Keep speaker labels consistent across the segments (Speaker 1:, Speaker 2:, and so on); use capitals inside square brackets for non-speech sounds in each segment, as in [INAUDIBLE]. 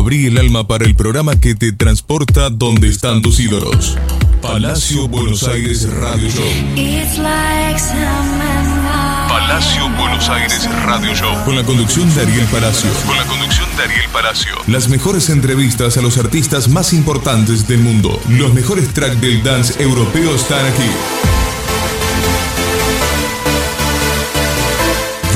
Speaker 1: Abrí el alma para el programa que te transporta donde están tus ídolos. Palacio Buenos Aires Radio Show. Palacio Buenos Aires Radio Show. Con la conducción de Ariel Palacio. Con la conducción de Ariel Palacio. Las mejores entrevistas a los artistas más importantes del mundo. Los mejores tracks del dance europeo están aquí.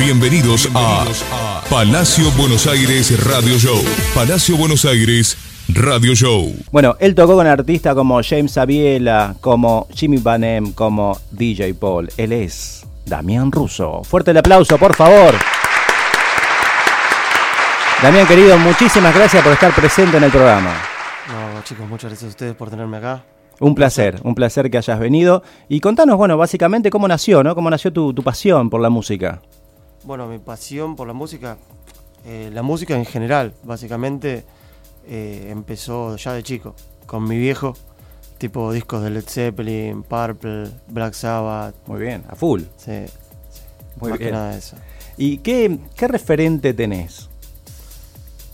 Speaker 1: Bienvenidos a Palacio Buenos Aires Radio Show. Palacio Buenos Aires Radio Show.
Speaker 2: Bueno, él tocó con artistas como James Aviela, como Jimmy Banem, como DJ Paul. Él es Damián Russo. Fuerte el aplauso, por favor. Damián, querido, muchísimas gracias por estar presente en el programa.
Speaker 3: No, chicos, muchas gracias a ustedes por tenerme acá.
Speaker 2: Un placer, un placer que hayas venido. Y contanos, bueno, básicamente cómo nació, ¿no? Cómo nació tu, tu pasión por la música.
Speaker 3: Bueno, mi pasión por la música, eh, la música en general, básicamente eh, empezó ya de chico, con mi viejo, tipo discos de Led Zeppelin, Purple, Black Sabbath.
Speaker 2: Muy bien, a full.
Speaker 3: Sí,
Speaker 2: Muy
Speaker 3: más que
Speaker 2: bien.
Speaker 3: nada de eso.
Speaker 2: ¿Y qué, qué referente tenés?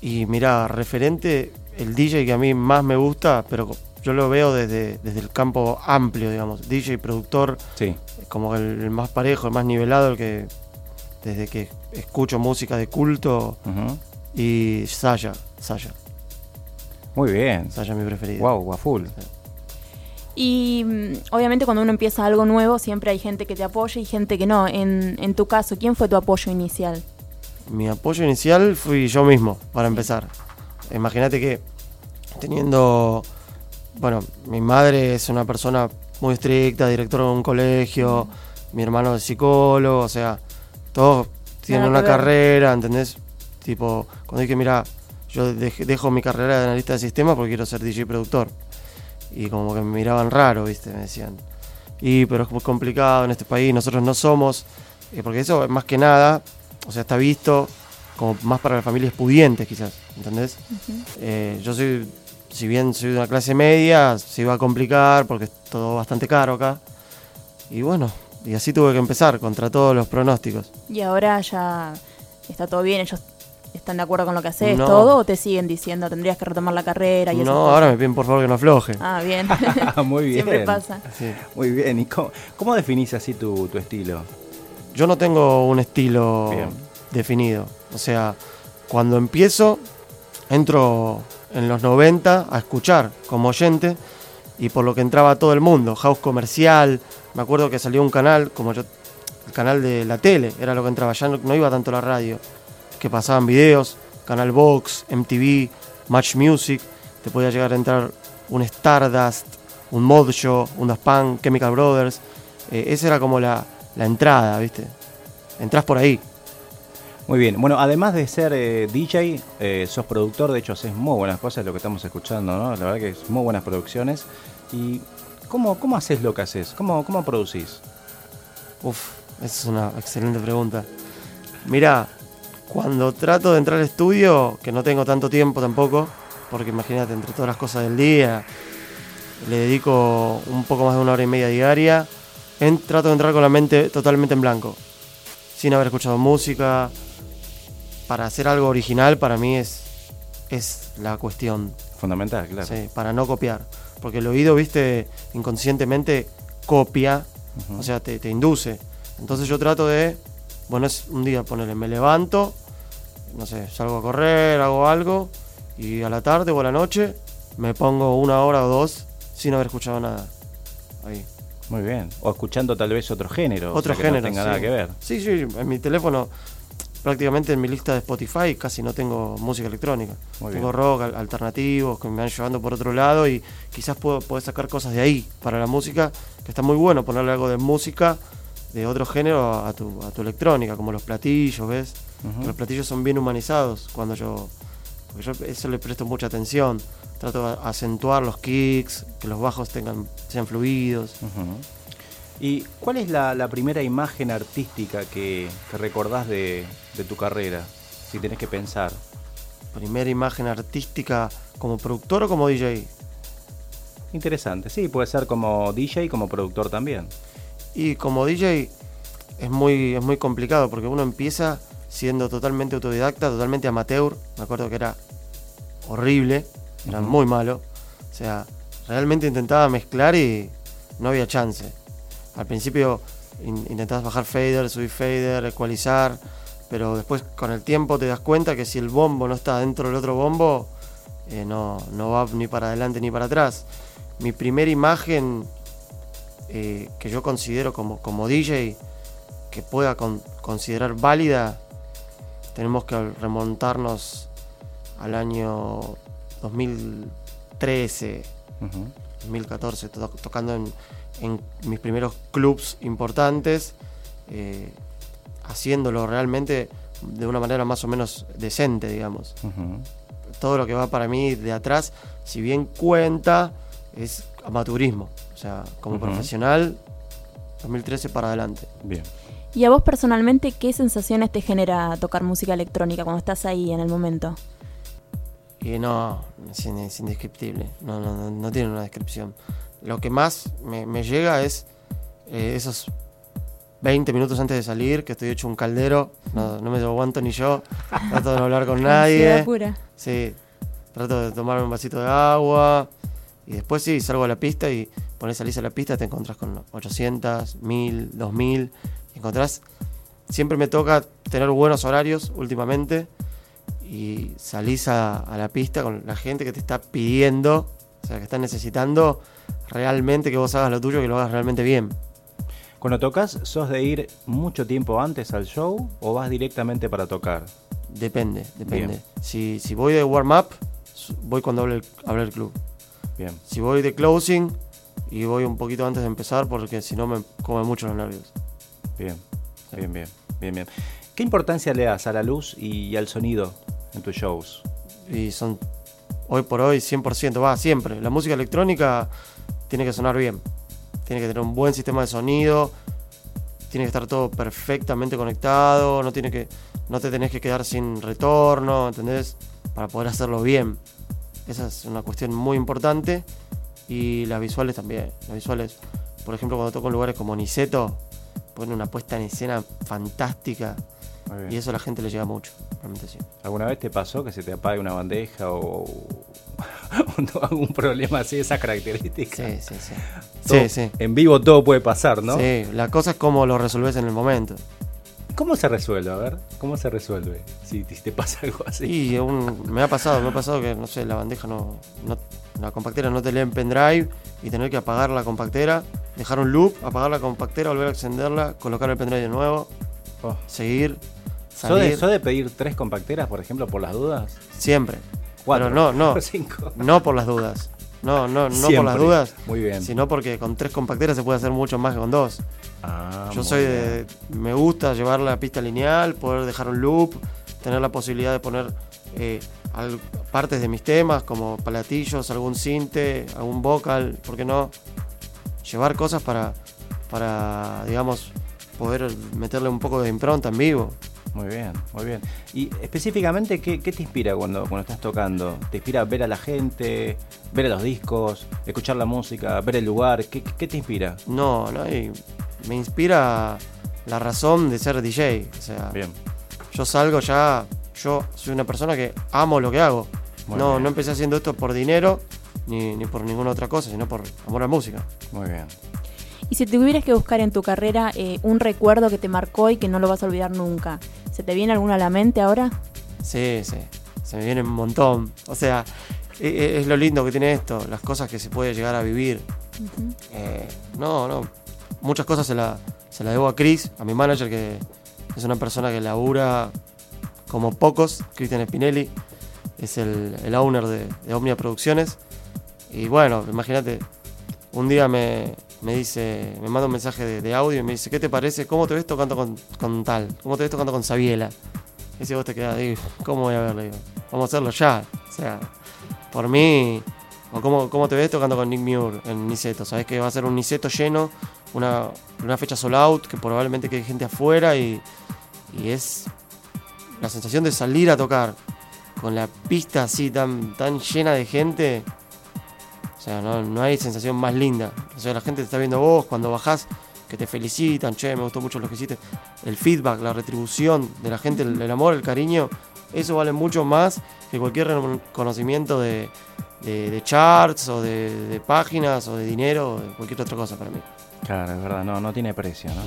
Speaker 3: Y mira, referente, el DJ que a mí más me gusta, pero yo lo veo desde, desde el campo amplio, digamos. DJ, productor,
Speaker 2: Sí.
Speaker 3: como el, el más parejo, el más nivelado, el que desde que escucho música de culto y Saya, Saya,
Speaker 2: Muy bien.
Speaker 3: Saya es mi preferido.
Speaker 2: Wow, a full.
Speaker 4: Y mm, obviamente cuando uno empieza algo nuevo siempre hay gente que te apoya y gente que no. En, en tu caso, ¿quién fue tu apoyo inicial?
Speaker 3: Mi apoyo inicial fui yo mismo, para empezar. Imagínate que teniendo, bueno, mi madre es una persona muy estricta, directora de un colegio, mi hermano es psicólogo, o sea, todos tienen una carrera, ¿entendés? Tipo, cuando dije, mira, yo dej- dejo mi carrera de analista de sistemas porque quiero ser DJ productor. Y como que me miraban raro, ¿viste? Me decían, y pero es muy complicado en este país, nosotros no somos, eh, porque eso más que nada, o sea, está visto como más para las familias pudientes quizás, ¿entendés? Eh, yo soy, si bien soy de una clase media, se iba a complicar porque es todo bastante caro acá. Y bueno, y así tuve que empezar contra todos los pronósticos.
Speaker 4: Y ahora ya está todo bien, ellos están de acuerdo con lo que haces,
Speaker 3: No.
Speaker 4: todo, o te siguen diciendo tendrías que retomar la carrera y esas
Speaker 3: No,
Speaker 4: cosas?
Speaker 3: ahora me piden por favor que no afloje.
Speaker 4: Ah, bien. [LAUGHS]
Speaker 2: Muy [LAUGHS] bien.
Speaker 4: Siempre pasa.
Speaker 3: Sí.
Speaker 2: Muy bien. ¿Y cómo, cómo definís así tu, tu estilo?
Speaker 3: Yo no tengo un estilo
Speaker 2: Bien.
Speaker 3: definido. O sea, cuando empiezo, entro en los 90 a escuchar como oyente y por lo que entraba todo el mundo, house comercial. Me acuerdo que salió un canal, como yo, el canal de la tele, era lo que entraba, ya no, iba tanto la radio, que pasaban videos, Canal Box, MTV, Match Music, te podía llegar a entrar un Stardust, un Show, un Daft Punk, Chemical Brothers. Eh, esa era como la, la entrada, ¿viste? Entrás por ahí.
Speaker 2: Muy bien. Bueno, además de ser eh, DJ, eh, sos productor. De hecho, haces muy buenas cosas, lo que estamos escuchando, ¿no? La verdad que es muy buenas producciones. ¿Y cómo, cómo haces lo que haces? ¿Cómo, cómo producís?
Speaker 3: Uf, esa es una excelente pregunta. Mira, cuando trato de entrar al estudio, que no tengo tanto tiempo tampoco, porque imagínate, entre todas las cosas del día, le dedico un poco más de una hora y media diaria, en- trato de entrar con la mente totalmente en blanco, sin haber escuchado música. Para hacer algo original, para mí es, es la cuestión.
Speaker 2: Fundamental, claro.
Speaker 3: Sí, para no copiar. Porque el oído, viste, inconscientemente copia, o sea, te, te induce. Entonces yo trato de, bueno, es un día ponerle, me levanto, no sé, salgo a correr, hago algo, y a la tarde o a la noche me pongo una hora o dos sin haber escuchado nada. Ahí.
Speaker 2: Muy bien. O escuchando tal vez otro género. o
Speaker 3: Otro
Speaker 2: sea, que
Speaker 3: género.
Speaker 2: No tenga
Speaker 3: sí.
Speaker 2: nada que ver.
Speaker 3: Sí, sí, en mi teléfono, prácticamente en mi lista de Spotify casi no tengo música electrónica.
Speaker 2: Muy
Speaker 3: tengo
Speaker 2: bien.
Speaker 3: rock, al- alternativos que me van llevando por otro lado y quizás puedo, poder sacar cosas de ahí para la música, que está muy bueno ponerle algo de música de otro género a tu, a tu electrónica, como los platillos, ¿ves? Los platillos son bien humanizados cuando yo. Porque yo eso le presto mucha atención. Trato de acentuar los kicks, que los bajos tengan, sean fluidos.
Speaker 2: ¿Y cuál es la, la primera imagen artística que, que recordás de, de tu carrera? Si tenés que pensar.
Speaker 3: Primera imagen artística como productor o como DJ.
Speaker 2: Interesante. Sí, puede ser como DJ y como productor también.
Speaker 3: Y como DJ es muy, es muy complicado porque uno empieza siendo totalmente autodidacta, totalmente amateur. Me acuerdo que era horrible, era muy malo. O sea, realmente intentaba mezclar y no había chance. Al principio intentabas bajar fader, subir fader, ecualizar, pero después con el tiempo te das cuenta que si el bombo no está dentro del otro bombo, eh, no, no va ni para adelante ni para atrás. Mi primera imagen eh, que yo considero como, como DJ que pueda considerar válida, tenemos que remontarnos al año 2013, 2014, tocando en, mis primeros clubs importantes, eh, haciéndolo realmente de una manera más o menos decente, digamos. Todo lo que va para mí de atrás, si bien cuenta, es amateurismo. O sea, como profesional, 2013 para adelante.
Speaker 2: Bien.
Speaker 4: ¿Y a vos personalmente qué sensaciones te genera tocar música electrónica cuando estás ahí en el momento?
Speaker 3: Y no, es, indescriptible, no, no, no, tiene una descripción. Lo que más me, llega es eh, esos 20 minutos antes de salir, que estoy hecho un caldero, no, no me aguanto ni yo, trato de no hablar con [LAUGHS] nadie.
Speaker 4: Pura.
Speaker 3: Sí, trato de tomarme un vasito de agua. Y después sí, salgo a la pista y pones salís a la pista, te encontrás con 800, 1000, 2000 encontrás, siempre me toca tener buenos horarios últimamente y salís a, la pista con la gente que te está pidiendo, o sea, que está necesitando realmente que vos hagas lo tuyo, que lo hagas realmente bien.
Speaker 2: Cuando tocas, ¿sos de ir mucho tiempo antes al show o vas directamente para tocar?
Speaker 3: Depende, depende. Si, si, voy de warm-up, voy cuando abre el, club.
Speaker 2: Bien.
Speaker 3: Si voy de closing, y voy un poquito antes de empezar porque si no me come mucho los nervios.
Speaker 2: Bien, bien, bien, bien, bien. ¿Qué importancia le das a la luz y al sonido en tus shows?
Speaker 3: Y son hoy por hoy 100%, va, siempre. La música electrónica tiene que sonar bien. Tiene que tener un buen sistema de sonido. Tiene que estar todo perfectamente conectado. No, tiene que, no te tenés que quedar sin retorno, ¿entendés? Para poder hacerlo bien. Esa es una cuestión muy importante. Y las visuales también. Las visuales, por ejemplo, cuando toco en lugares como Niceto, pone una puesta en escena fantástica. Y eso a la gente le llega mucho, realmente sí.
Speaker 2: ¿Alguna vez te pasó que se te apague una bandeja o [LAUGHS] algún problema así de esas características?
Speaker 3: Sí, sí, sí. sí,
Speaker 2: En vivo todo puede pasar, ¿no?
Speaker 3: Sí, la cosa es cómo lo resolves en el momento.
Speaker 2: ¿Cómo se resuelve? A ver, ¿cómo se resuelve si, te pasa [LAUGHS] algo así?
Speaker 3: Sí, me ha pasado, me ha pasado que, no sé, la bandeja no, la compactera no te lee en pendrive y tener que apagar la compactera, dejar un loop, apagar la compactera, volver a encenderla, colocar el pendrive de nuevo, oh. seguir.
Speaker 2: ¿Sos de, pedir tres compacteras, por ejemplo, por las dudas?
Speaker 3: Siempre. Cuatro. no, no. [LAUGHS]
Speaker 2: Cinco.
Speaker 3: No por las dudas. No, no, no por las dudas.
Speaker 2: Muy bien.
Speaker 3: Sino porque con tres compacteras se puede hacer mucho más que con dos. Ah, Yo soy de. Me gusta llevar la pista lineal, poder dejar un loop, tener la posibilidad de poner eh, partes de mis temas, como palatillos, algún cinte, algún vocal, ¿por qué no? Llevar cosas para, para digamos, poder meterle un poco de impronta en vivo.
Speaker 2: Muy bien, muy bien. Y específicamente, ¿qué, te inspira cuando, cuando estás tocando? ¿Te inspira ver a la gente, ver a los discos, escuchar la música, ver el lugar? ¿Qué, te inspira?
Speaker 3: No, no me inspira la razón de ser DJ. O sea,
Speaker 2: bien.
Speaker 3: yo salgo ya, yo soy una persona que amo lo que hago. no, no empecé haciendo esto por dinero ni, ni por ninguna otra cosa, sino por amor a la música.
Speaker 2: Muy bien.
Speaker 4: Y si tuvieras que buscar en tu carrera eh, un recuerdo que te marcó y que no lo vas a olvidar nunca, ¿se te viene alguno a la mente ahora?
Speaker 3: Sí, sí, se me viene un montón. O sea, e, e, es, lo lindo que tiene esto, las cosas que se puede llegar a vivir. Eh, no, no, muchas cosas se la, se la debo a Chris, a mi manager, que es una persona que labura como pocos, Cristian Spinelli, es el, owner de, de Omnia Producciones. Y bueno, imagínate, un día me, me dice, me manda un mensaje de, audio y me dice, ¿qué te parece? ¿Cómo te ves tocando con, tal? ¿Cómo te ves tocando con Sabiela? Y si vos te quedás, digo, ¿cómo voy a verlo? Vamos a hacerlo ya. O sea, por mí, o cómo, cómo te ves tocando con Nick Muir en Niceto. Sabes que va a ser un Niceto lleno, una, una fecha sold out, que probablemente quede gente afuera y, y es la sensación de salir a tocar con la pista así tan, tan llena de gente o sea, no, hay sensación más linda. O sea, la gente te está viendo vos cuando bajás, que te felicitan, che, me gustó mucho lo que hiciste. El feedback, la retribución de la gente, el, amor, el cariño, eso vale mucho más que cualquier conocimiento de, de, charts o de, páginas o de dinero o de cualquier otra cosa para mí.
Speaker 2: Claro, es verdad, no, no tiene precio, ¿no?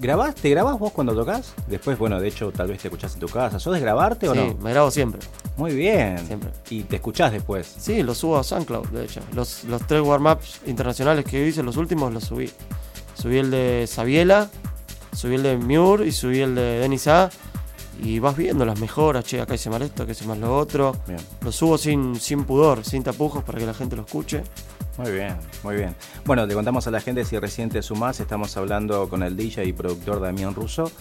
Speaker 2: ¿Grabás, ¿Te grabás vos cuando tocas? Después, bueno, de hecho, tal vez te escuchás en tu casa. ¿Sos de grabarte o no?
Speaker 3: Sí, me grabo siempre.
Speaker 2: Muy bien.
Speaker 3: Siempre.
Speaker 2: ¿Y te escuchás después?
Speaker 3: Sí, lo subo a SoundCloud, de hecho. Los, los tres warm-ups internacionales que hice, los últimos, los subí. Subí el de Sabiela, subí el de Muir y subí el de Denis A y vas viendo las mejoras, che, acá hice mal esto, acá hice mal lo otro. Lo subo sin, sin pudor, sin tapujos para que la gente lo escuche.
Speaker 2: Muy bien, muy bien. Bueno, le contamos a la gente si recién te sumás, estamos hablando con el DJ y productor Damián Russo.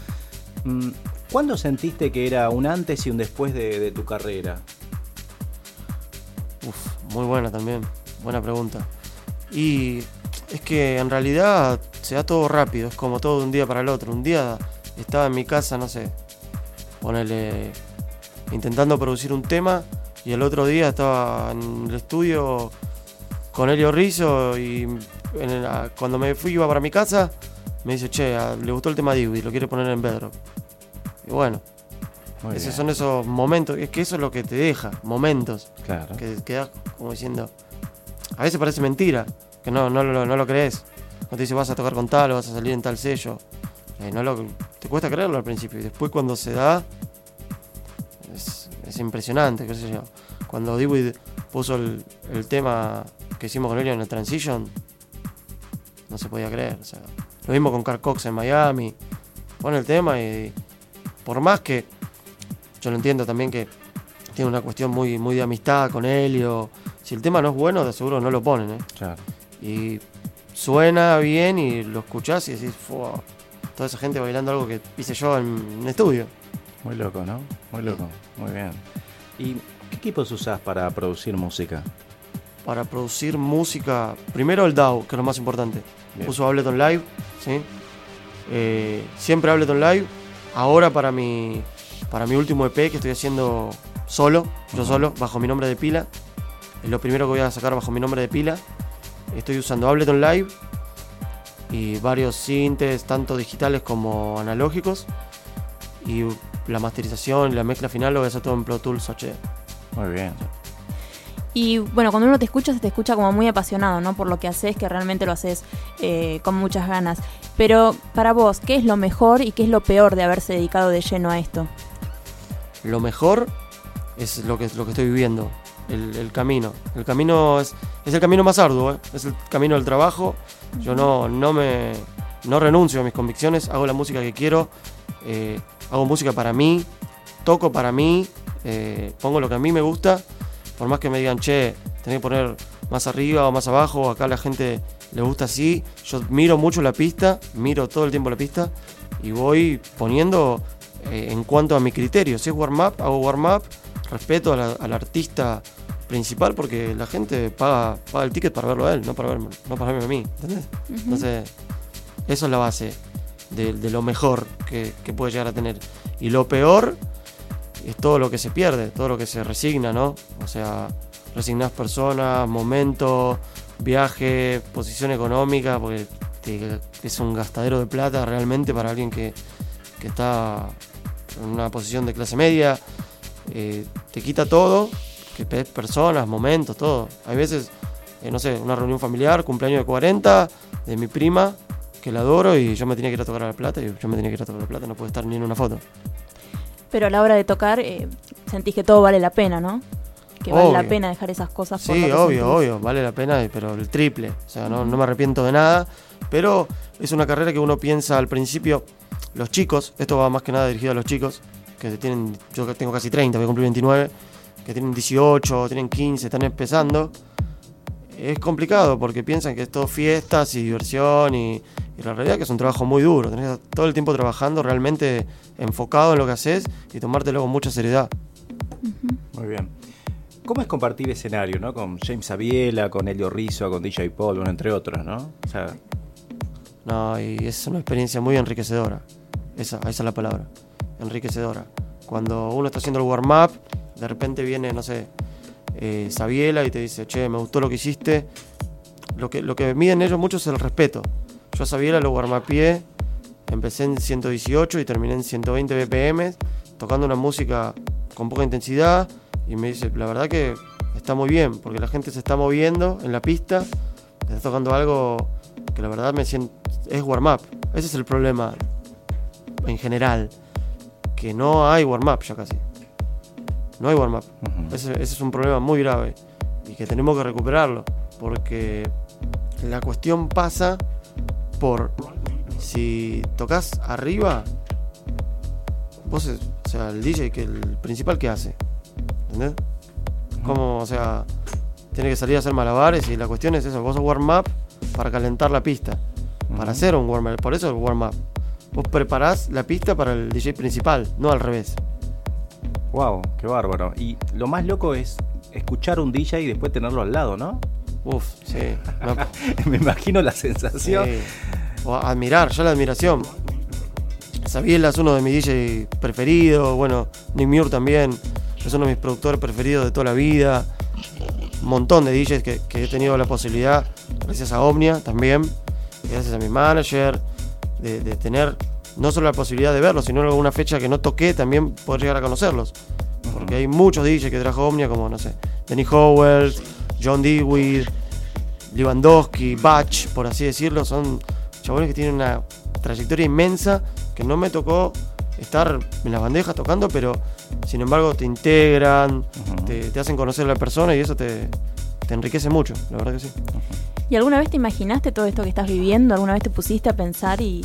Speaker 2: Mm, ¿Cuándo sentiste que era un antes y un después de, tu carrera?
Speaker 3: Uf, muy buena también, buena pregunta. Y es que en realidad se da todo rápido, es como todo de un día para el otro. Un día estaba en mi casa, no sé, ponele, intentando producir un tema y el otro día estaba en el estudio con Helio Rizzo y cuando me fui iba para mi casa me dice, che, le gustó el tema de y lo quiere poner en Bedrock. Y bueno, esos son esos momentos, es que eso es lo que te deja, momentos.
Speaker 2: Claro.
Speaker 3: Que quedas como diciendo, a veces parece mentira, que no, no, no, no lo crees. No te dice vas a tocar con tal o vas a salir en tal sello. Eh, no lo, te cuesta creerlo al principio y después cuando se da es, impresionante, qué sé yo. Cuando Dewey puso el, tema que hicimos con él en el Transition, no se podía creer. O sea, lo mismo con Carl Cox en Miami. Pone el tema y por más que yo lo entiendo también que tiene una cuestión muy, muy de amistad con Helio. Si el tema no es bueno, de seguro no lo ponen, ¿eh?
Speaker 2: Claro.
Speaker 3: Y suena bien y lo escuchás y decís, toda esa gente bailando algo que hice yo en un estudio.
Speaker 2: Muy loco, ¿no? Muy loco, muy bien. ¿Y qué equipos usás para producir música?
Speaker 3: Para producir música, primero el DAW, que es lo más importante. Uso Ableton Live, ¿sí? Eh, siempre Ableton Live. Ahora para mi, para mi último EP que estoy haciendo solo, yo solo, bajo mi nombre de pila. Es lo primero que voy a sacar bajo mi nombre de pila. Estoy usando Ableton Live y varios sintes, tanto digitales como analógicos. Y la masterización y la mezcla final lo voy a hacer todo en Pro Tools HD.
Speaker 2: Muy bien.
Speaker 4: Y bueno, cuando uno te escucha, se te escucha como muy apasionado, ¿no? Por lo que haces, que realmente lo haces eh, con muchas ganas. Pero para vos, ¿qué es lo mejor y qué es lo peor de haberse dedicado de lleno a esto?
Speaker 3: Lo mejor es lo que, lo que estoy viviendo, el, camino. El camino es, es, el camino más arduo, ¿eh? es el camino del trabajo. Yo no, no, me, no renuncio a mis convicciones, hago la música que quiero, eh, hago música para mí, toco para mí, eh, pongo lo que a mí me gusta. Por más que me digan, che, tenés que poner más arriba o más abajo, acá la gente le gusta así. Yo miro mucho la pista, miro todo el tiempo la pista y voy poniendo en cuanto a mi criterio. Si es warm-up, hago warm-up, respeto al artista principal porque la gente paga, paga el ticket para verlo a él, no para, verme, no para verme a mí, ¿entendés? Entonces, eso es la base de, lo mejor que, puede llegar a tener. Y lo peor es todo lo que se pierde, todo lo que se resigna, ¿no? O sea, resignás personas, momentos, viaje, posición económica, porque es un gastadero de plata realmente para alguien que, que está en una posición de clase media. Eh, te quita todo que personas, momentos, todo. Hay veces, eh, no sé, una reunión familiar, cumpleaños de 40, de mi prima, que la adoro y yo me tenía que ir a tocar a la plata y yo me tenía que ir a tocar la plata, no puede estar ni en una foto.
Speaker 4: Pero a la hora de tocar, eh, sentís que todo vale la pena, ¿no? Que vale la pena dejar esas cosas
Speaker 3: por Sí, obvio, obvio, vale la pena, pero el triple. O sea, no, no me arrepiento de nada, pero es una carrera que uno piensa al principio, los chicos, esto va más que nada dirigido a los chicos, que tienen, yo tengo casi 30, voy a cumplir 29, que tienen 18, tienen 15, están empezando, es complicado porque piensan que es todo fiestas y diversión y, la realidad es que es un trabajo muy duro. Tenés todo el tiempo trabajando realmente enfocado en lo que haces y tomártelo con mucha seriedad.
Speaker 2: Muy bien. ¿Cómo es compartir escenario, no? Con James Aviela, con Elio Rizzo, con DJ Paul, entre otros, ¿no?
Speaker 3: No, y es una experiencia muy enriquecedora. Esa, esa es la palabra. Enriquecedora. Cuando uno está haciendo el warm-up de repente viene, no sé, eh, Sabiela y te dice, che, me gustó lo que hiciste. Lo que, miden ellos mucho es el respeto. Yo a Sabiela lo pie empecé en 118 y terminé en 120 BPM tocando una música con poca intensidad y me dice, la verdad que está muy bien, porque la gente se está moviendo en la pista, está tocando algo que la verdad me siento, es warm-up. Ese es el problema en general, que no hay warm-up ya casi. No hay warm-up. ese, ese es un problema muy grave y que tenemos que recuperarlo, porque la cuestión pasa por si tocas arriba, vos, o sea, el DJ, que el principal que hace, ¿entendés? Como, o sea, tiene que salir a hacer malabares y la cuestión es eso, vos sos warm-up para calentar la pista, para hacer un warm-up, por eso el warm-up. Vos preparás la pista para el DJ principal, no al revés.
Speaker 2: Wow, qué bárbaro. Y lo más loco es escuchar un DJ y después tenerlo al lado, ¿no?
Speaker 3: Uf, sí. [LAUGHS]
Speaker 2: Me imagino la sensación.
Speaker 3: O admirar, ya la admiración. Sabiela es uno de mis DJ preferidos. Bueno, Nick Muir también es uno de mis productores preferidos de toda la vida. Un montón de DJs que, he tenido la posibilidad, gracias a Omnia también, gracias a mi manager, de, tener no solo la posibilidad de verlos, sino en alguna fecha que no toqué, también poder llegar a conocerlos. Porque hay muchos DJs que trajo Omnia, como, no sé, Danny Howell, John Dewey, Lewandowski, Batch, por así decirlo, son chabones que tienen una trayectoria inmensa que no me tocó estar en las bandejas tocando, pero sin embargo te integran, te, hacen conocer a la persona y eso te, enriquece mucho, la verdad que sí.
Speaker 4: ¿Y alguna vez te imaginaste todo esto que estás viviendo? ¿Alguna vez te pusiste a pensar y...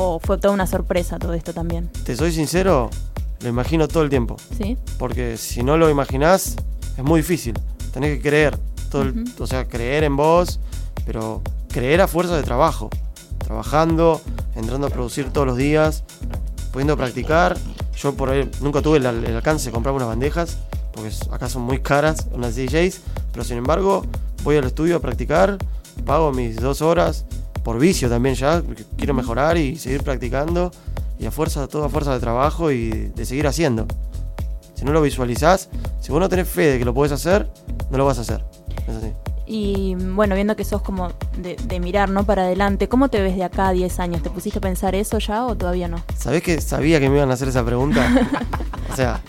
Speaker 4: o fue toda una sorpresa todo esto también?
Speaker 3: Te soy sincero, lo imagino todo el tiempo.
Speaker 4: Sí.
Speaker 3: Porque si no lo imaginás, es muy difícil tenés que creer. Todo o sea, creer en vos, pero creer a fuerza de trabajo. Trabajando, entrando a producir todos los días, pudiendo practicar. Yo por ahí nunca tuve el, alcance de comprar unas bandejas, porque acá son muy caras unas DJs, pero sin embargo voy al estudio a practicar, pago mis dos horas, por vicio también ya, quiero mejorar y seguir practicando, y a fuerza, toda fuerza de trabajo y de seguir haciendo. Si no lo visualizás, si vos no tenés fe de que lo podés hacer, no lo vas a hacer. Es así.
Speaker 4: Y bueno, viendo que sos como de, mirar, ¿no? Para adelante, ¿cómo te ves de acá a 10 años? ¿Te pusiste a pensar eso ya o todavía no?
Speaker 3: ¿Sabés que sabía que me iban a hacer esa pregunta? [LAUGHS] o sea.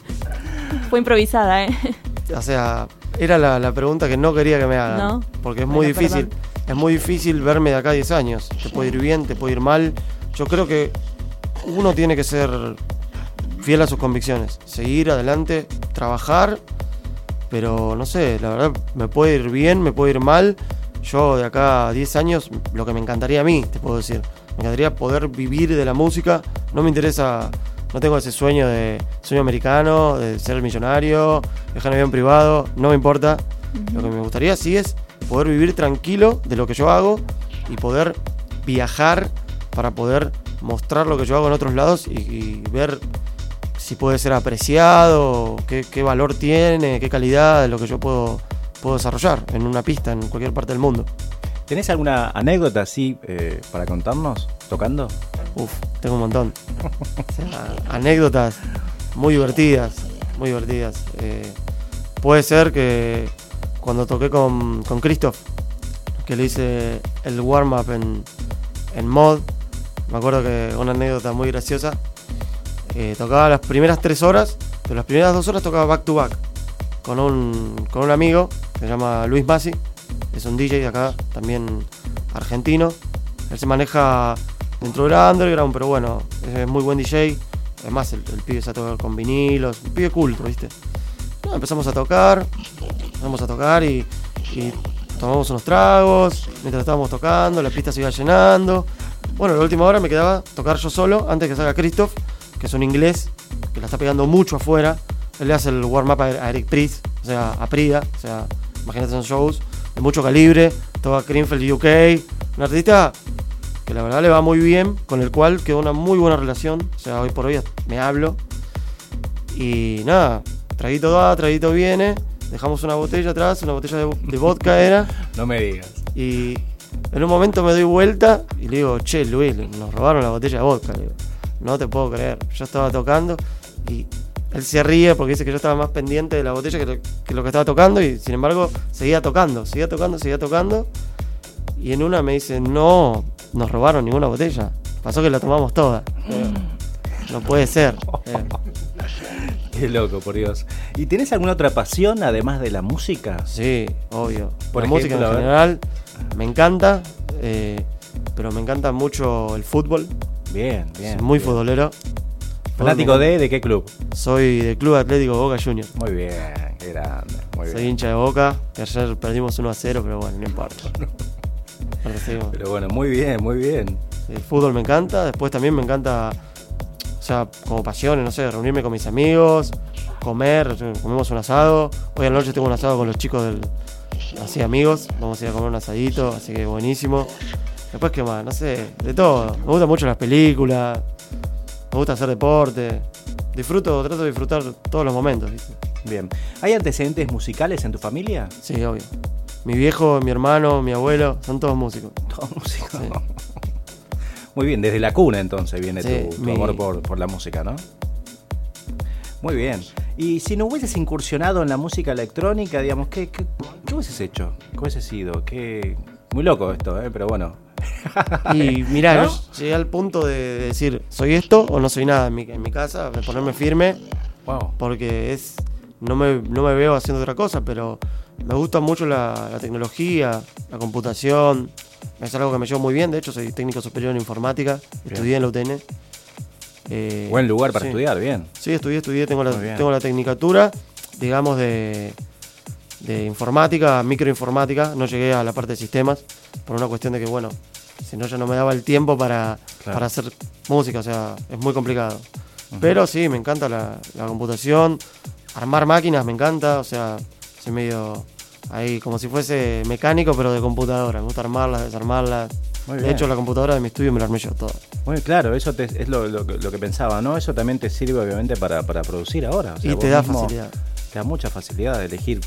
Speaker 4: Fue improvisada, ¿eh?
Speaker 3: O sea, era la, pregunta que no quería que me hagan. ¿No? Porque es muy difícil. Es muy difícil verme de acá a 10 años. Te puede ir bien, te puede ir mal. Yo creo que uno tiene que ser fiel a sus convicciones, seguir adelante, trabajar, pero no sé, la verdad me puede ir bien, me puede ir mal. Yo de acá a 10 años, lo que me encantaría a mí, te puedo decir, me encantaría poder vivir de la música, no me interesa, no tengo ese sueño de sueño americano, de ser millonario, dejar en avión privado, no me importa. Lo que me gustaría sí es poder vivir tranquilo de lo que yo hago y poder viajar para poder mostrar lo que yo hago en otros lados y ver si puede ser apreciado, qué, valor tiene, qué calidad de lo que yo puedo, puedo desarrollar en una pista en cualquier parte del mundo.
Speaker 2: ¿Tenés alguna anécdota así eh, para contarnos tocando?
Speaker 3: Uf, tengo un montón. anécdotas muy divertidas, muy divertidas. Eh, puede ser que cuando toqué con, con Christoph, que le hice el warm-up en, en mod, me acuerdo que una anécdota muy graciosa eh, tocaba las primeras tres horas, pero las primeras dos horas tocaba back to back con un, con un amigo que se llama Luis Masi, es un DJ de acá, también argentino. Él se maneja dentro del underground, pero bueno, es muy buen DJ. Además, el, pibe se ha tocado con vinilos, un pibe culto, ¿viste? empezamos a tocar, empezamos a tocar y, tomamos unos tragos mientras estábamos tocando, la pista se iba llenando. Bueno, la última hora me quedaba tocar yo solo antes que salga Christoph que es un inglés que la está pegando mucho afuera. Él le hace el warm-up a Eric Priest, o sea, a Prida, o sea, imagínate son shows de mucho calibre, toca Greenfield UK, un artista que la verdad le va muy bien, con el cual quedó una muy buena relación, o sea, hoy por hoy me hablo. Y nada, traguito va, traguito viene, dejamos una botella atrás, una botella de, vodka era. [LAUGHS]
Speaker 2: No me digas.
Speaker 3: Y en un momento me doy vuelta y le digo, che, Luis, nos robaron la botella de vodka. Le digo no te puedo creer. Yo estaba tocando y él se ríe porque dice que yo estaba más pendiente de la botella que lo, que estaba tocando y sin embargo seguía tocando, seguía tocando, seguía tocando. Y en una me dice, no, nos robaron ninguna botella. Pasó que la tomamos toda. no puede ser. [LAUGHS]
Speaker 2: Qué loco, por Dios. ¿Y tenés alguna otra pasión además de la música?
Speaker 3: Sí, obvio.
Speaker 2: Por
Speaker 3: la
Speaker 2: ejemplo,
Speaker 3: música en general me encanta, eh, pero me encanta mucho el fútbol.
Speaker 2: Bien, bien.
Speaker 3: Soy muy
Speaker 2: bien.
Speaker 3: futbolero.
Speaker 2: ¿Fanático de, de qué club?
Speaker 3: Soy del Club Atlético Boca Juniors.
Speaker 2: Muy bien, qué grande. Muy
Speaker 3: Soy
Speaker 2: bien.
Speaker 3: hincha de Boca, que ayer perdimos 1 a 0, pero bueno, no importa. [LAUGHS]
Speaker 2: Pero bueno, muy bien, muy bien.
Speaker 3: El fútbol me encanta, después también me encanta, sea, como pasiones, no sé, reunirme con mis amigos, comer, comemos un asado. Hoy a la noche tengo un asado con los chicos del. Así amigos, vamos a ir a comer un asadito, así que buenísimo. Después, ¿qué más? No sé, de todo. Me gustan mucho las películas, me gusta hacer deporte. Disfruto, trato de disfrutar todos los momentos, ¿viste?
Speaker 2: Bien. ¿Hay antecedentes musicales en tu familia?
Speaker 3: Sí, obvio. Mi viejo, mi hermano, mi abuelo, son todos músicos.
Speaker 2: Todo músico.
Speaker 3: Sí.
Speaker 2: Muy bien, desde la cuna entonces viene
Speaker 3: Sí,
Speaker 2: tu, tu
Speaker 3: mi-
Speaker 2: amor por, por la música, ¿no? Muy bien. Y si no hubieses incursionado en la música electrónica, digamos, ¿qué, qué, qué hubieses hecho? ¿Qué hubieses sido? ¿Qué... Muy loco esto, ¿eh? Pero bueno.
Speaker 3: Y [LAUGHS] mirá, llegué al punto de decir, ¿soy esto o no soy nada en mi, en mi casa? De ponerme firme,
Speaker 2: Wow.
Speaker 3: porque es no me, no me veo haciendo otra cosa, pero me gusta mucho la, la tecnología, la computación, es algo que me llevo muy bien, de hecho soy técnico superior en informática, estudié en la UTN. Eh,
Speaker 2: Buen lugar para
Speaker 3: sí.
Speaker 2: estudiar, bien.
Speaker 3: Sí, estudié, estudié, tengo la, tengo la tecnicatura, digamos, de, de informática, microinformática. No llegué a la parte de sistemas por una cuestión de que, bueno, si no, ya no me daba el tiempo para,
Speaker 2: Claro.
Speaker 3: para hacer música, o sea, es muy complicado. Pero sí, me encanta la, la computación, armar máquinas me encanta, o sea, soy medio ahí como si fuese mecánico, pero de computadora. Me gusta armarlas, desarmarlas.
Speaker 2: Muy
Speaker 3: de
Speaker 2: bien.
Speaker 3: hecho, la computadora de mi estudio me la armé yo toda.
Speaker 2: Muy claro, eso te- es lo, lo que- lo que pensaba, ¿no? Eso también te sirve obviamente para, para producir ahora. o sea,
Speaker 3: y te da facilidad.
Speaker 2: Te da mucha facilidad de elegir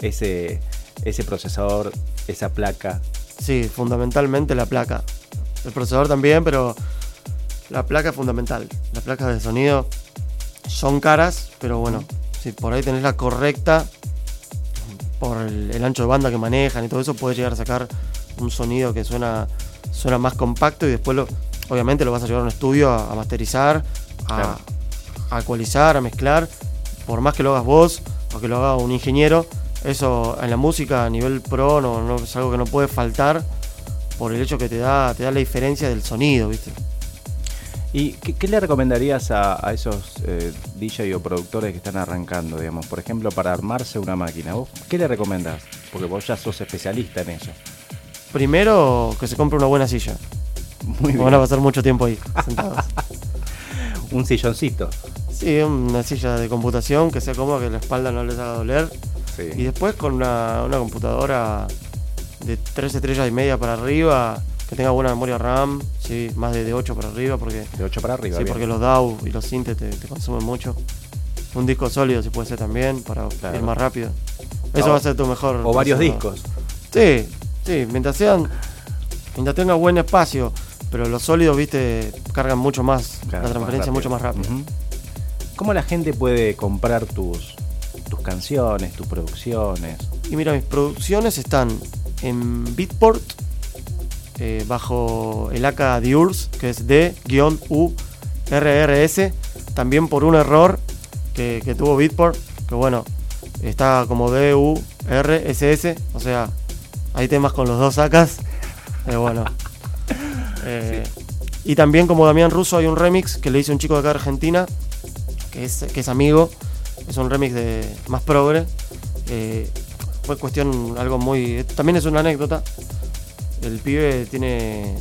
Speaker 2: ese, ese procesador, esa placa.
Speaker 3: Sí, fundamentalmente la placa. El procesador también, pero la placa es fundamental. Las placas de sonido son caras, pero bueno, si por ahí tenés la correcta, por el, el ancho de banda que manejan y todo eso, puedes llegar a sacar un sonido que suena, suena más compacto y después lo, obviamente lo vas a llevar a un estudio a, a masterizar, a,
Speaker 2: Claro.
Speaker 3: a ecualizar, a mezclar. Por más que lo hagas vos o que lo haga un ingeniero, eso en la música a nivel pro no, no- es algo que no puede faltar por el hecho que te da, te da la diferencia del sonido, ¿viste?
Speaker 2: ¿Y qué, qué le recomendarías a, a esos eh, DJ o productores que están arrancando, digamos? Por ejemplo, para armarse una máquina. ¿Vos qué le recomendás? Porque vos ya sos especialista en eso.
Speaker 3: Primero, que se compre una buena silla.
Speaker 2: Muy bien.
Speaker 3: Van a pasar mucho tiempo ahí, sentados. [LAUGHS]
Speaker 2: Un silloncito.
Speaker 3: Sí, una silla de computación que sea cómoda, que la espalda no les haga doler.
Speaker 2: Sí.
Speaker 3: Y después con una, una computadora de 3 estrellas y media para arriba, que tenga buena memoria RAM, sí, más de, de 8 para arriba, porque,
Speaker 2: De 8 para arriba.
Speaker 3: sí,
Speaker 2: bien.
Speaker 3: porque los DAW y los synth te, te consumen mucho. Un disco sólido si puede ser también, para
Speaker 2: Claro.
Speaker 3: ir más rápido. Eso
Speaker 2: O-
Speaker 3: va a ser tu mejor.
Speaker 2: O varios discos.
Speaker 3: Sí, sí, mientras sean. Mientras tenga buen espacio, pero los sólidos, viste, cargan mucho más.
Speaker 2: Claro,
Speaker 3: la transferencia es mucho más rápida.
Speaker 2: ¿Cómo la gente puede comprar tus, tus canciones, tus producciones?
Speaker 3: Y mira, mis producciones están en Beatport, eh, bajo el AK Diurs, que es D-U-R-R-S. También por un error que, que tuvo Beatport, que bueno, está como D-U-R-S-S. O sea, hay temas con los dos AKs. [LAUGHS] [LAUGHS] Eh, bueno. Eh, Y también como Damián Russo hay un remix que le hice a un chico de acá de Argentina, que es, que es amigo. Es un remix de más progre. Eh, fue cuestión algo muy. También es una anécdota. El pibe tiene.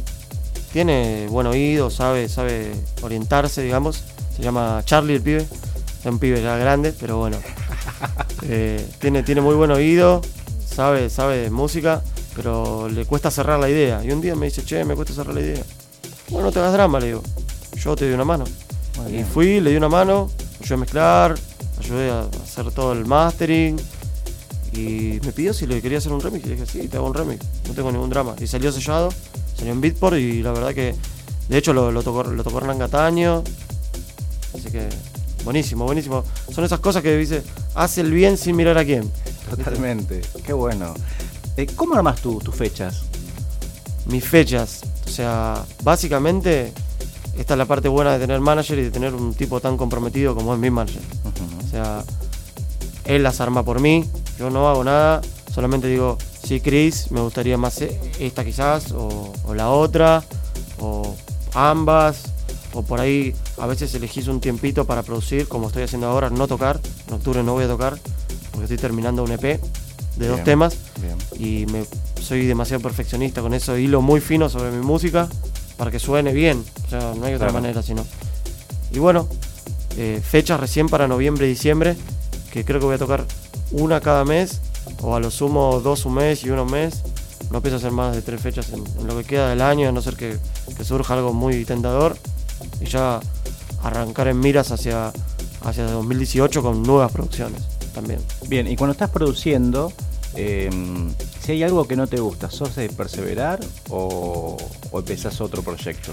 Speaker 3: Tiene buen oído, sabe, sabe orientarse, digamos. Se llama Charlie el pibe. Es un pibe ya grande, pero bueno. [LAUGHS] Eh, tiene, tiene muy buen oído, sabe, sabe de música, pero le cuesta cerrar la idea. Y un día me dice, che, me cuesta cerrar la idea. Bueno, no te hagas drama, le digo. Yo te doy una mano.
Speaker 2: Muy
Speaker 3: Y
Speaker 2: bien.
Speaker 3: fui, le di una mano, ayudé a mezclar, ayudé a hacer todo el mastering. Y me pidió si le quería hacer un remix. Y le dije, sí, te hago un remix, no tengo ningún drama. Y salió sellado, salió en Beatport y la verdad que, de hecho, lo, lo tocó, lo tocó Hernán Cataño. Así que, buenísimo, buenísimo. Son esas cosas que dice, hace el bien sin mirar a quién.
Speaker 2: Totalmente. Qué bueno. Eh, ¿Cómo armas tú tus fechas?
Speaker 3: Mis fechas, o sea, básicamente, esta es la parte buena de tener manager y de tener un tipo tan comprometido como es mi manager.
Speaker 2: Ujú.
Speaker 3: sea, él las arma por mí, yo no hago nada, solamente digo, sí, Chris, me gustaría más e- esta quizás, o, o la otra, o ambas, o por ahí a veces elegís un tiempito para producir, como estoy haciendo ahora, no tocar, en octubre no voy a tocar, porque estoy terminando un EP de dos temas
Speaker 2: Bien.
Speaker 3: y me, soy demasiado perfeccionista con eso, hilo muy fino sobre mi música para que suene bien, o sea, no hay otra
Speaker 2: Claro.
Speaker 3: manera sino. Y bueno, eh, fechas recién para noviembre y diciembre, que creo que voy a tocar una cada mes, o a lo sumo dos un mes y uno un mes. No pienso hacer más de tres fechas en, en lo que queda del año, a no ser que, que surja algo muy tentador. Y ya arrancar en miras hacia, hacia 2018 con nuevas producciones también.
Speaker 2: Bien, y cuando estás produciendo, eh, si hay algo que no te gusta, ¿sos de perseverar o, o empezás otro proyecto?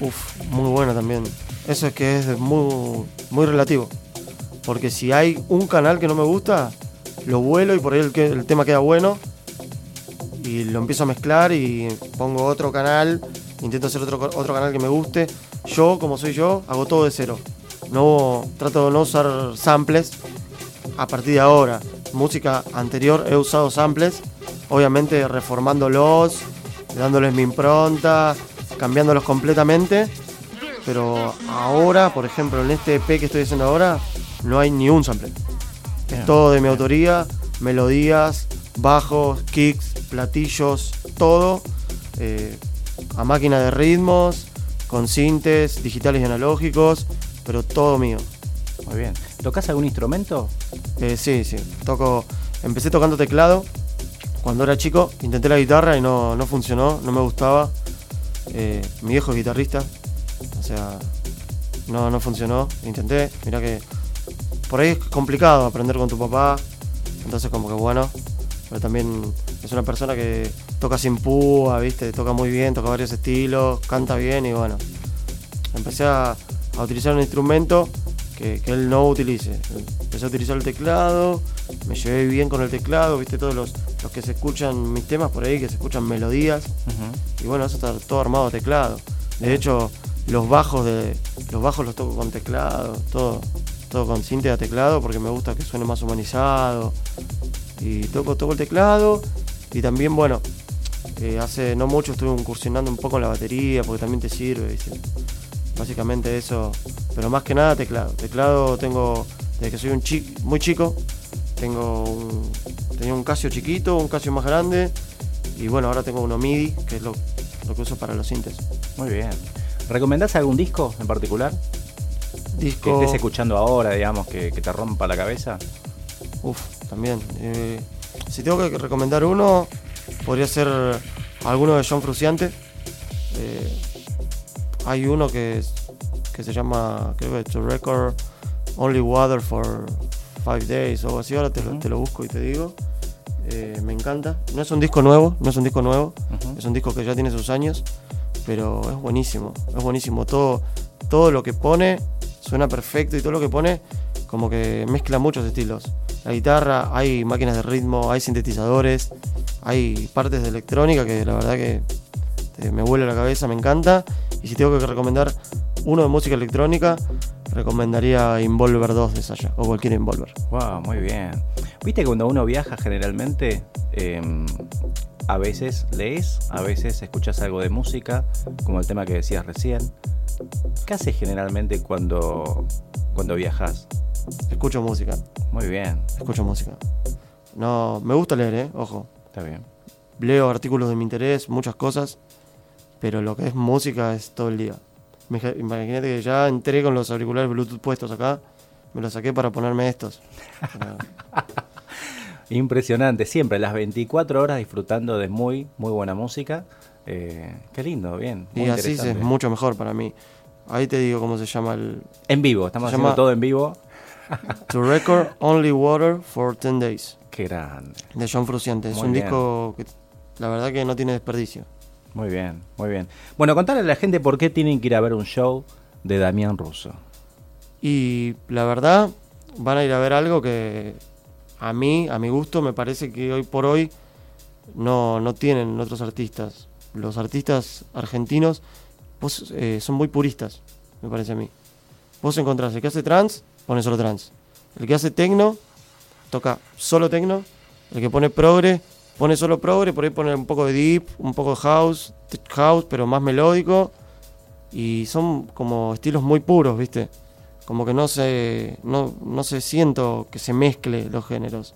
Speaker 3: Uf, muy bueno también. Eso es que es muy, muy relativo. Porque si hay un canal que no me gusta, lo vuelo y por ahí el, tema queda bueno. Y lo empiezo a mezclar y pongo otro canal, intento hacer otro, otro canal que me guste. Yo, como soy yo, hago todo de cero. No trato de no usar samples a partir de ahora. Música anterior he usado samples, obviamente reformándolos, dándoles mi impronta, cambiándolos completamente. Pero ahora, por ejemplo, en este EP que estoy haciendo ahora, no hay ni un sample.
Speaker 2: Bien.
Speaker 3: Es todo de mi autoría, melodías, bajos, kicks, platillos, todo. eh, a máquina de ritmos, con sintes digitales y analógicos, pero todo mío.
Speaker 2: Muy bien. ¿Tocas algún instrumento?
Speaker 3: Eh, sí, sí. Toco. Empecé tocando teclado. Cuando era chico, intenté la guitarra y no, no funcionó, no me gustaba. Eh, mi viejo es guitarrista. O sea, no, no funcionó. Intenté. Mirá que. Por ahí es complicado aprender con tu papá. Entonces, como que bueno. Pero también es una persona que toca sin púa, ¿viste? Toca muy bien, toca varios estilos, canta bien y bueno. Empecé a, a utilizar un instrumento que, que él no utilice. Empecé a utilizar el teclado, me llevé bien con el teclado, viste todos los, los que se escuchan mis temas por ahí, que se escuchan melodías, y bueno, eso está todo armado a teclado. De hecho, los bajos de. Los bajos los toco con teclado, todo, con cinta de teclado porque me gusta que suene más humanizado. Y toco, toco el teclado. Y también, bueno, eh, hace no mucho estuve incursionando un poco en la batería porque también te sirve. Básicamente eso. Pero más que nada teclado. Teclado tengo desde que soy un chi- muy chico. Tengo un, tenía un Casio chiquito, un Casio más grande. Y bueno, ahora tengo uno MIDI, que es lo, lo que uso para los sintes.
Speaker 2: Muy bien. ¿Recomendás algún disco en particular? Que estés escuchando ahora, digamos, que, que te rompa la cabeza.
Speaker 3: Uf, también. Eh, si tengo que recomendar uno, podría ser alguno de John Fruciante. Eh, hay uno que, se llama, creo que To Record Only Water for Five Days o algo así. Ahora te, lo-
Speaker 2: Ujú.
Speaker 3: te lo busco y te digo. Eh, me encanta. No es un disco nuevo, no es un disco nuevo. Es un disco que ya tiene sus años, pero es buenísimo, es buenísimo. Todo, todo lo que pone suena perfecto y todo lo que pone como que mezcla muchos estilos. La guitarra, hay máquinas de ritmo, hay sintetizadores, hay partes de electrónica que la verdad que me vuela la cabeza, me encanta. Y si tengo que recomendar uno de música electrónica, recomendaría Involver 2 de Sasha, o cualquier Involver.
Speaker 2: Wow, muy bien. Viste que cuando uno viaja generalmente, em, a veces lees, a veces escuchas algo de música, como el tema que decías recién. ¿Qué haces generalmente cuando, cuando viajas?
Speaker 3: Escucho música,
Speaker 2: Muy bien,
Speaker 3: escucho música. No, me gusta leer, eh, ojo.
Speaker 2: está bien.
Speaker 3: leo artículos de mi interés, muchas cosas, pero lo que es música es todo el día. Imag- Imagínate que ya entré con los auriculares Bluetooth puestos acá, me los saqué para ponerme estos. [LAUGHS]
Speaker 2: Impresionante, siempre las 24 horas disfrutando de muy, muy buena música. Eh, qué lindo, bien. muy
Speaker 3: y así es mucho mejor para mí. Ahí te digo cómo se llama el
Speaker 2: En vivo, estamos
Speaker 3: Se
Speaker 2: haciendo
Speaker 3: llama-
Speaker 2: todo en vivo. [LAUGHS]
Speaker 3: To Record Only Water for 10 Days
Speaker 2: Qué grande.
Speaker 3: de John Fruciante. Es un
Speaker 2: bien.
Speaker 3: disco que la verdad que no tiene desperdicio.
Speaker 2: Muy bien, muy bien. Bueno, contale a la gente por qué tienen que ir a ver un show de Damián Russo.
Speaker 3: Y la verdad, van a ir a ver algo que a mí, a mi gusto, me parece que hoy por hoy no, no tienen otros artistas. Los artistas argentinos eh, son muy puristas, me parece a mí. Vos encontrás el que hace trans pone solo trance. El que hace tecno, toca solo tecno. El que pone progre, pone solo progre, por ahí pone un poco de deep, un poco de house, house, pero más melódico. Y son como estilos muy puros, ¿viste? Como que no se, no, no se siento que se mezcle los géneros.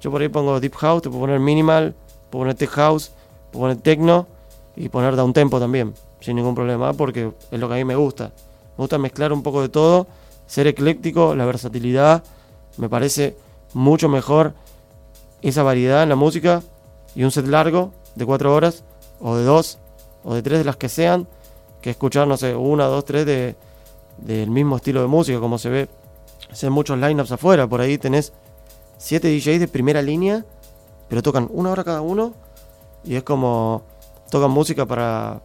Speaker 3: Yo por ahí pongo deep house, te puedo poner minimal, puedo poner tech house, puedo poner techno y poner down tempo también, sin ningún problema, porque es lo que a mí me gusta. Me gusta mezclar un poco de todo, ser ecléctico, la versatilidad, me parece mucho mejor esa variedad en la música y un set largo de cuatro horas, o de dos, o de tres de las que sean, que escuchar, no sé, una, dos, tres de, del mismo estilo de música, como se ve, se muchos lineups afuera, por ahí tenés siete DJs de primera línea, pero tocan una hora cada uno, y es como, tocan música para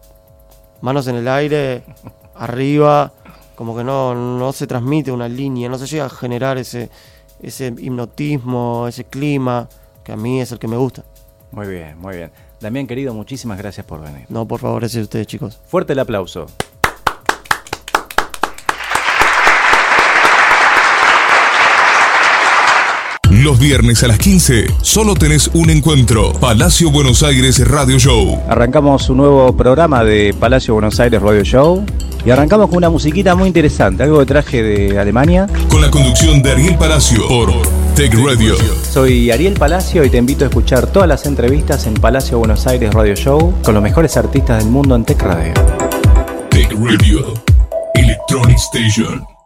Speaker 3: manos en el aire, [LAUGHS] arriba, como que no, no se transmite una línea, no se llega a generar ese, ese hipnotismo, ese clima, que a mí es el que me gusta.
Speaker 2: Muy bien, muy bien. Damián, querido, muchísimas gracias por venir.
Speaker 3: No, por favor, es ustedes, chicos.
Speaker 2: Fuerte el aplauso.
Speaker 1: Los viernes a las 15 solo tenés un encuentro. Palacio Buenos Aires Radio Show.
Speaker 2: Arrancamos un nuevo programa de Palacio Buenos Aires Radio Show. Y arrancamos con una musiquita muy interesante, algo que traje de Alemania.
Speaker 1: Con la conducción de Ariel Palacio por Tech Radio.
Speaker 2: Soy Ariel Palacio y te invito a escuchar todas las entrevistas en Palacio Buenos Aires Radio Show con los mejores artistas del mundo en Tech Radio.
Speaker 1: Tech Radio. Electronic Station.